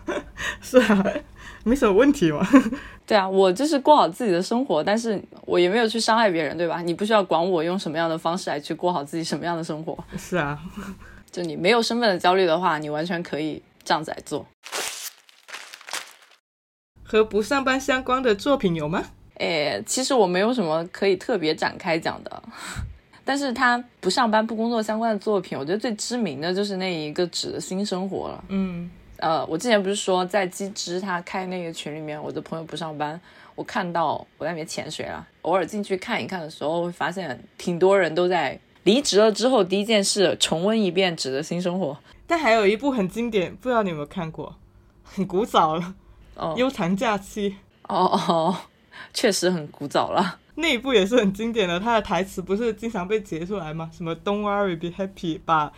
Speaker 2: 是啊，没什么问题嘛。
Speaker 3: 对啊，我就是过好自己的生活，但是我也没有去伤害别人，对吧？你不需要管我用什么样的方式来去过好自己什么样的生活。
Speaker 2: 是啊，
Speaker 3: 就你没有身份的焦虑的话，你完全可以这样子来做。
Speaker 2: 和不上班相关的作品有吗？
Speaker 3: 诶，其实我没有什么可以特别展开讲的，但是他不上班不工作相关的作品，我觉得最知名的就是那一个《纸的新生活》了。
Speaker 2: 嗯，
Speaker 3: 呃，我之前不是说在机智他开那个群里面，我的朋友不上班，我看到我在里面潜水了，偶尔进去看一看的时候，会发现挺多人都在离职了之后第一件事重温一遍《纸的新生活》。
Speaker 2: 但还有一部很经典，不知道你有没有看过，很古早了，
Speaker 3: 哦《
Speaker 2: 悠长假期》
Speaker 3: 哦哦，确实很古早了。
Speaker 2: 那一部也是很经典的，它的台词不是经常被截出来吗？什么 “Don't worry, be happy”，把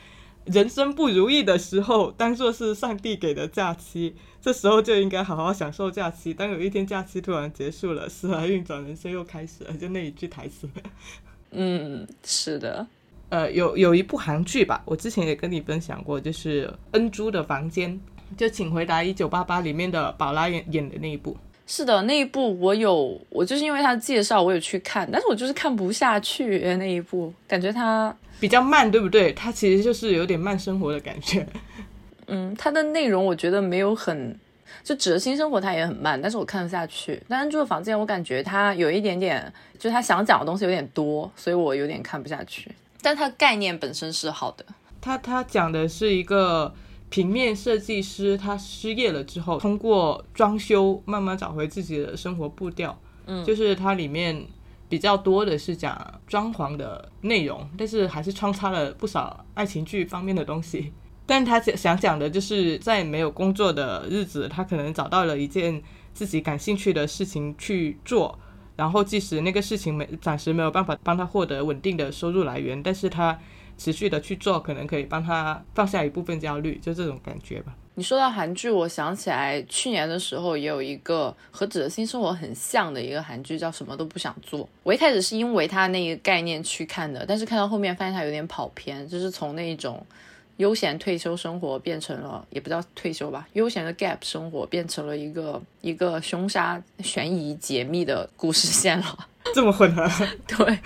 Speaker 2: 人生不如意的时候当做是上帝给的假期，这时候就应该好好享受假期。当有一天假期突然结束了，时来运转，人生又开始了，就那一句台词。
Speaker 3: 嗯，是的，
Speaker 2: 呃，有有一部韩剧吧，我之前也跟你分享过，就是《恩珠的房间》，就《请回答一九八八》里面的宝拉演演的那一部。
Speaker 3: 是的，那一部我有，我就是因为他的介绍我有去看，但是我就是看不下去那一部，感觉他，
Speaker 2: 比较慢，对不对？它其实就是有点慢生活的感觉。
Speaker 3: 嗯，他的内容我觉得没有很，就指的新生活它也很慢，但是我看得下去。但是住的房间我感觉他有一点点，就他想讲的东西有点多，所以我有点看不下去。但它概念本身是好的，
Speaker 2: 他他讲的是一个平面设计师，他失业了之后，通过装修慢慢找回自己的生活步调。
Speaker 3: 嗯
Speaker 2: 就是它里面比较多的是讲装潢的内容，但是还是穿插了不少爱情剧方面的东西。但他想想讲的就是在没有工作的日子，他可能找到了一件自己感兴趣的事情去做，然后即使那个事情没暂时没有办法帮他获得稳定的收入来源，但是他持续的去做，可能可以帮他放下一部分焦虑，就这种感觉吧。
Speaker 3: 你说到韩剧，我想起来去年的时候也有一个和《纸的新生活》很像的一个韩剧，叫《什么都不想做》。我一开始是因为它那个概念去看的，但是看到后面发现它有点跑偏，就是从那种悠闲退休生活变成了，也不叫退休吧，悠闲的 gap 生活变成了一个一个凶杀、悬疑、解密的故事线了。
Speaker 2: 这么混合。
Speaker 3: 对，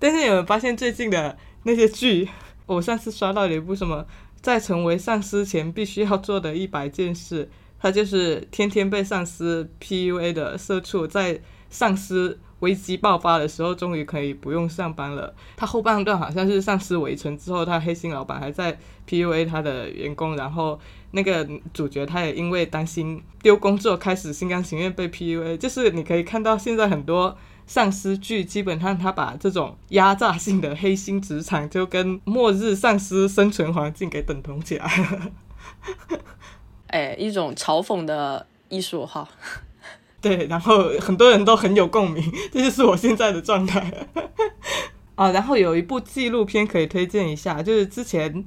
Speaker 2: 但是有没有发现最近的那些剧？我上次刷到了一部什么，在成为上司前必须要做的一百件事，他就是天天被上司 PUA 的社畜，在上司危机爆发的时候，终于可以不用上班了。他后半段好像是上司围城之后，他黑心老板还在 PUA 他的员工，然后那个主角他也因为担心丢工作，开始心甘情愿被 PUA。就是你可以看到现在很多。丧尸剧基本上，他把这种压榨性的黑心职场就跟末日丧尸生存环境给等同起来了。
Speaker 3: 哎，一种嘲讽的艺术哈。
Speaker 2: 对，然后很多人都很有共鸣，这就是我现在的状态。啊，然后有一部纪录片可以推荐一下，就是之前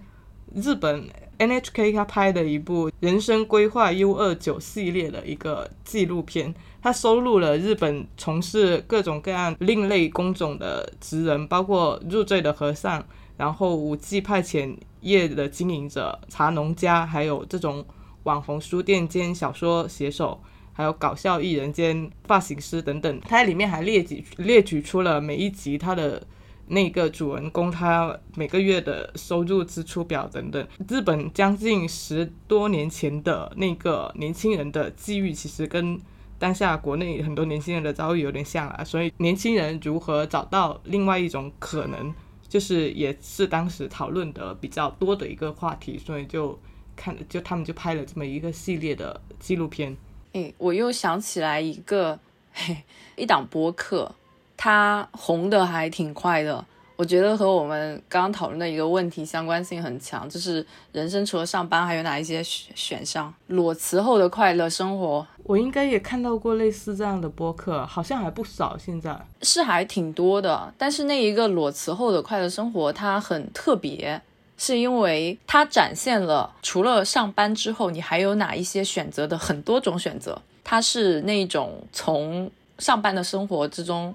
Speaker 2: 日本 NHK 他拍的一部《人生规划 U 二九》系列的一个纪录片。它收录了日本从事各种各样另类工种的职人，包括入赘的和尚，然后五 G 派遣业的经营者、茶农家，还有这种网红书店兼小说写手，还有搞笑艺人兼发型师等等。它在里面还列举列举出了每一集它的那个主人公他每个月的收入支出表等等。日本将近十多年前的那个年轻人的际遇，其实跟当下国内很多年轻人的遭遇有点像啊，所以年轻人如何找到另外一种可能，就是也是当时讨论的比较多的一个话题，所以就看就他们就拍了这么一个系列的纪录片。
Speaker 3: 哎，我又想起来一个 嘿一档播客，它红的还挺快的。我觉得和我们刚刚讨论的一个问题相关性很强，就是人生除了上班还有哪一些选选项？裸辞后的快乐生活
Speaker 2: 我应该也看到过类似这样的播客，好像还不少。现在
Speaker 3: 是还挺多的，但是那一个裸辞后的快乐生活它很特别，是因为它展现了除了上班之后你还有哪一些选择的很多种选择。它是那种从上班的生活之中。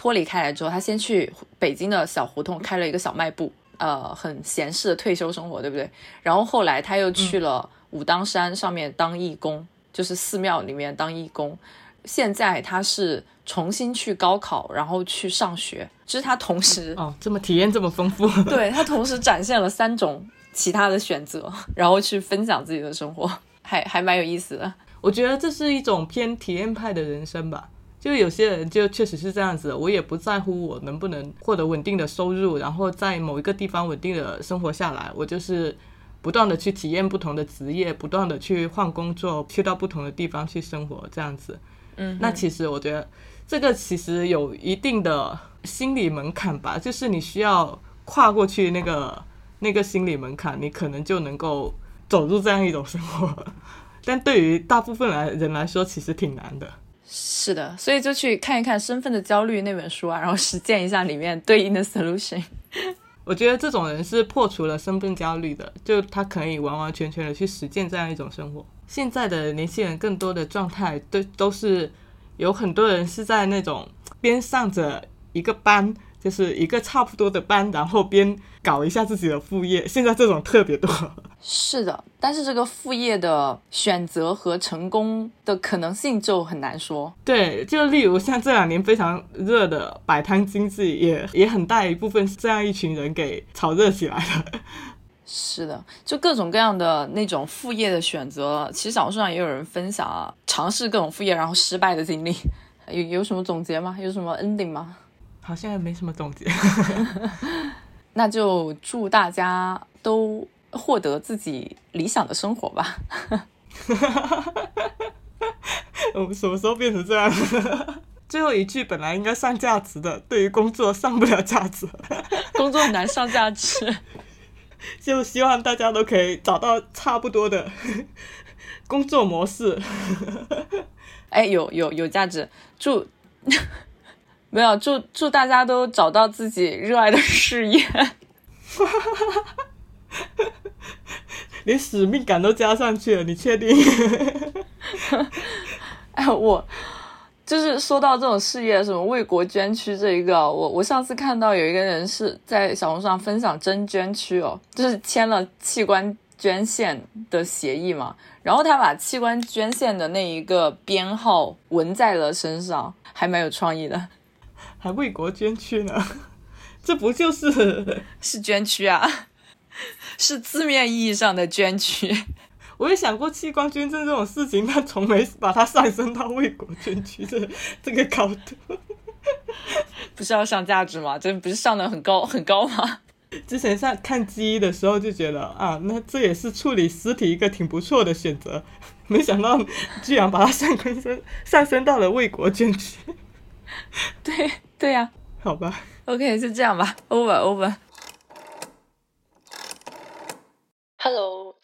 Speaker 3: 脱离开来之后，他先去北京的小胡同开了一个小卖部，呃，很闲适的退休生活，对不对？然后后来他又去了武当山上面当义工，就是寺庙里面当义工。现在他是重新去高考，然后去上学，就是他同时
Speaker 2: 哦，这么体验这么丰富，
Speaker 3: 对他同时展现了三种其他的选择，然后去分享自己的生活，还还蛮有意思的。
Speaker 2: 我觉得这是一种偏体验派的人生吧。就有些人就确实是这样子，我也不在乎我能不能获得稳定的收入，然后在某一个地方稳定的生活下来，我就是不断的去体验不同的职业，不断的去换工作，去到不同的地方去生活，这样子。
Speaker 3: 嗯，
Speaker 2: 那其实我觉得这个其实有一定的心理门槛吧，就是你需要跨过去那个那个心理门槛，你可能就能够走入这样一种生活。但对于大部分来人来说，其实挺难的。
Speaker 3: 是的，所以就去看一看《身份的焦虑》那本书啊，然后实践一下里面对应的 solution。
Speaker 2: 我觉得这种人是破除了身份焦虑的，就他可以完完全全的去实践这样一种生活。现在的年轻人更多的状态都都是有很多人是在那种边上着一个班，就是一个差不多的班，然后边搞一下自己的副业。现在这种特别多。
Speaker 3: 是的，但是这个副业的选择和成功的可能性就很难说。
Speaker 2: 对，就例如像这两年非常热的摆摊经济，也也很大一部分是这样一群人给炒热起来的。
Speaker 3: 是的，就各种各样的那种副业的选择，其实小红书上也有人分享啊，尝试各种副业然后失败的经历，有有什么总结吗？有什么 ending 吗？
Speaker 2: 好像也没什么总结。
Speaker 3: 那就祝大家都。获得自己理想的生活吧。
Speaker 2: 我们什么时候变成这样？最后一句本来应该上价值的，对于工作上不了价值。
Speaker 3: 工作很难上价值，
Speaker 2: 就希望大家都可以找到差不多的工作模式。
Speaker 3: 哎，有有有价值。祝 没有祝祝大家都找到自己热爱的事业。
Speaker 2: 连使命感都加上去了，你确定？
Speaker 3: 哎，我就是说到这种事业，什么为国捐躯这一个，我我上次看到有一个人是在小红书上分享真捐躯哦，就是签了器官捐献的协议嘛，然后他把器官捐献的那一个编号纹在了身上，还蛮有创意的，
Speaker 2: 还为国捐躯呢，这不就是
Speaker 3: 是捐躯啊？是字面意义上的捐躯，
Speaker 2: 我也想过器官捐赠这种事情，但从没把它上升到为国捐躯这这个高度。
Speaker 3: 不是要上价值吗？这不是上的很高很高吗？
Speaker 2: 之前上看鸡医的时候就觉得啊，那这也是处理尸体一个挺不错的选择，没想到居然把它上升上升到了为国捐躯。
Speaker 3: 对对呀，
Speaker 2: 好吧
Speaker 3: ，OK，就这样吧，Over Over。Hello，